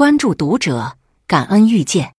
关注读者感恩遇见。